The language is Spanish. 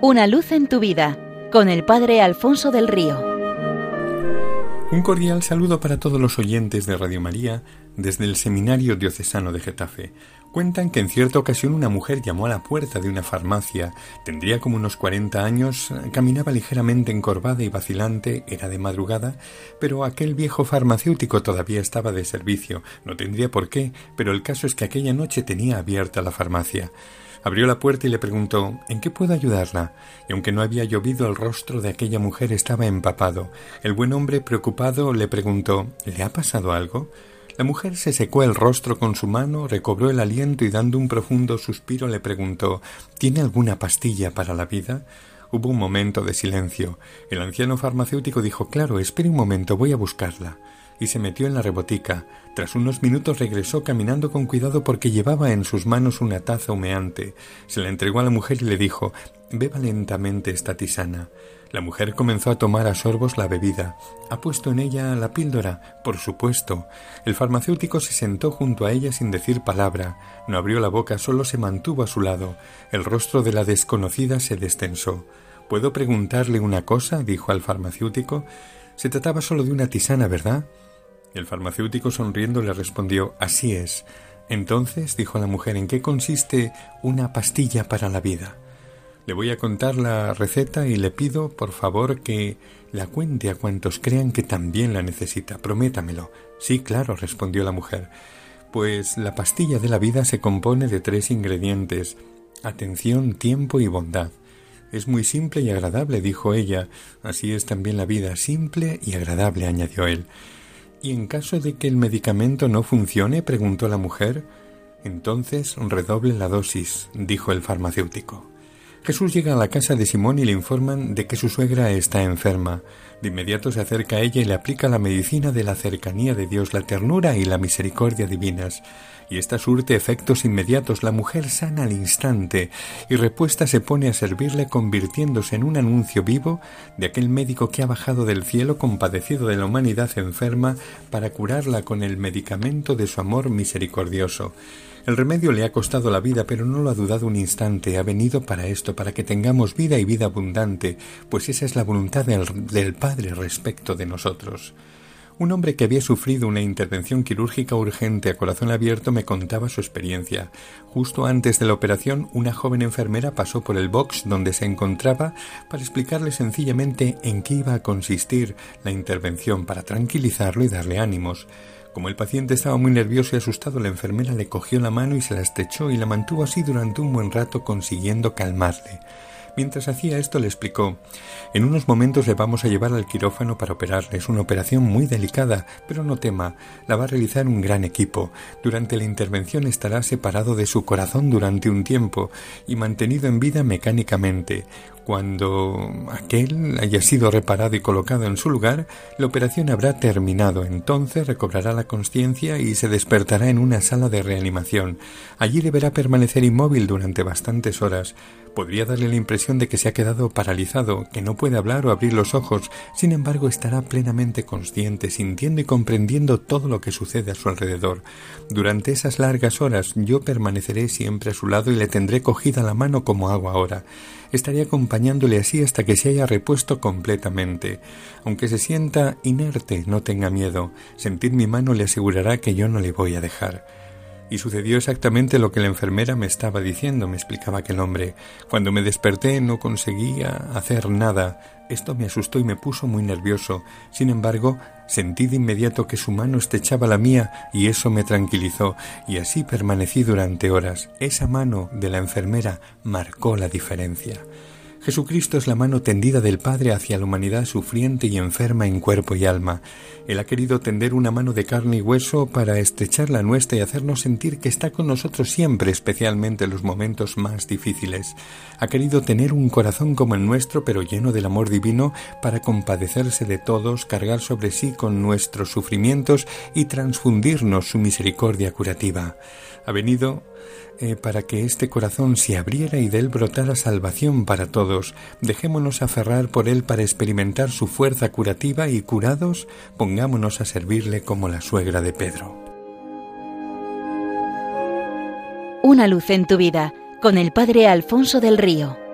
Una luz en tu vida con el Padre Alfonso del Río. Un cordial saludo para todos los oyentes de Radio María desde el Seminario Diocesano de Getafe. Cuentan que en cierta ocasión una mujer llamó a la puerta de una farmacia. Tendría como unos 40 años, caminaba ligeramente encorvada y vacilante, era de madrugada, pero aquel viejo farmacéutico todavía estaba de servicio. No tendría por qué, pero el caso es que aquella noche tenía abierta la farmacia. Abrió la puerta y le preguntó ¿En qué puedo ayudarla? Y aunque no había llovido, el rostro de aquella mujer estaba empapado. El buen hombre, preocupado, le preguntó ¿Le ha pasado algo? La mujer se secó el rostro con su mano, recobró el aliento y dando un profundo suspiro le preguntó ¿Tiene alguna pastilla para la vida? Hubo un momento de silencio. El anciano farmacéutico dijo Claro, espere un momento, voy a buscarla. Y se metió en la rebotica. Tras unos minutos regresó caminando con cuidado porque llevaba en sus manos una taza humeante. Se la entregó a la mujer y le dijo Beba lentamente esta tisana. La mujer comenzó a tomar a sorbos la bebida. ¿Ha puesto en ella la píldora? Por supuesto. El farmacéutico se sentó junto a ella sin decir palabra. No abrió la boca, solo se mantuvo a su lado. El rostro de la desconocida se destensó. ¿Puedo preguntarle una cosa? dijo al farmacéutico. Se trataba solo de una tisana, ¿verdad? El farmacéutico sonriendo le respondió Así es. Entonces, dijo la mujer, ¿en qué consiste una pastilla para la vida? Le voy a contar la receta y le pido, por favor, que la cuente a cuantos crean que también la necesita. Prométamelo. Sí, claro, respondió la mujer. Pues la pastilla de la vida se compone de tres ingredientes atención, tiempo y bondad. Es muy simple y agradable, dijo ella. Así es también la vida, simple y agradable, añadió él. ¿Y en caso de que el medicamento no funcione? preguntó la mujer. Entonces redoble la dosis, dijo el farmacéutico. Jesús llega a la casa de Simón y le informan de que su suegra está enferma. De inmediato se acerca a ella y le aplica la medicina de la cercanía de Dios, la ternura y la misericordia divinas. Y esta surte efectos inmediatos. La mujer sana al instante y repuesta se pone a servirle convirtiéndose en un anuncio vivo de aquel médico que ha bajado del cielo compadecido de la humanidad enferma para curarla con el medicamento de su amor misericordioso. El remedio le ha costado la vida, pero no lo ha dudado un instante. Ha venido para esto, para que tengamos vida y vida abundante, pues esa es la voluntad del, Padre respecto de nosotros. Un hombre que había sufrido una intervención quirúrgica urgente a corazón abierto me contaba su experiencia. Justo antes de la operación, una joven enfermera pasó por el box donde se encontraba para explicarle sencillamente en qué iba a consistir la intervención para tranquilizarlo y darle ánimos. Como el paciente estaba muy nervioso y asustado, la enfermera le cogió la mano y se la estrechó y la mantuvo así durante un buen rato consiguiendo calmarle. Mientras hacía esto le explicó En unos momentos le vamos a llevar al quirófano para operarle. Es una operación muy delicada, pero no tema, la va a realizar un gran equipo. Durante la intervención estará separado de su corazón durante un tiempo y mantenido en vida mecánicamente. Cuando aquel haya sido reparado y colocado en su lugar, la operación habrá terminado. Entonces recobrará la conciencia y se despertará en una sala de reanimación. Allí deberá permanecer inmóvil durante bastantes horas. Podría darle la impresión de que se ha quedado paralizado, que no puede hablar o abrir los ojos. Sin embargo, estará plenamente consciente, sintiendo y comprendiendo todo lo que sucede a su alrededor. Durante esas largas horas yo permaneceré siempre a su lado y le tendré cogida la mano como hago ahora estaré acompañándole así hasta que se haya repuesto completamente. Aunque se sienta inerte, no tenga miedo. Sentir mi mano le asegurará que yo no le voy a dejar. Y sucedió exactamente lo que la enfermera me estaba diciendo, me explicaba aquel hombre. Cuando me desperté no conseguía hacer nada. Esto me asustó y me puso muy nervioso. Sin embargo, sentí de inmediato que su mano estrechaba la mía y eso me tranquilizó y así permanecí durante horas. Esa mano de la enfermera marcó la diferencia. Jesucristo es la mano tendida del Padre hacia la humanidad sufriente y enferma en cuerpo y alma. Él ha querido tender una mano de carne y hueso para estrechar la nuestra y hacernos sentir que está con nosotros siempre, especialmente en los momentos más difíciles. Ha querido tener un corazón como el nuestro, pero lleno del amor divino, para compadecerse de todos, cargar sobre sí con nuestros sufrimientos y transfundirnos su misericordia curativa. Ha venido eh, para que este corazón se abriera y de él brotara salvación para todos. Dejémonos aferrar por él para experimentar su fuerza curativa y curados, pongámonos a servirle como la suegra de Pedro. Una luz en tu vida con el Padre Alfonso del Río.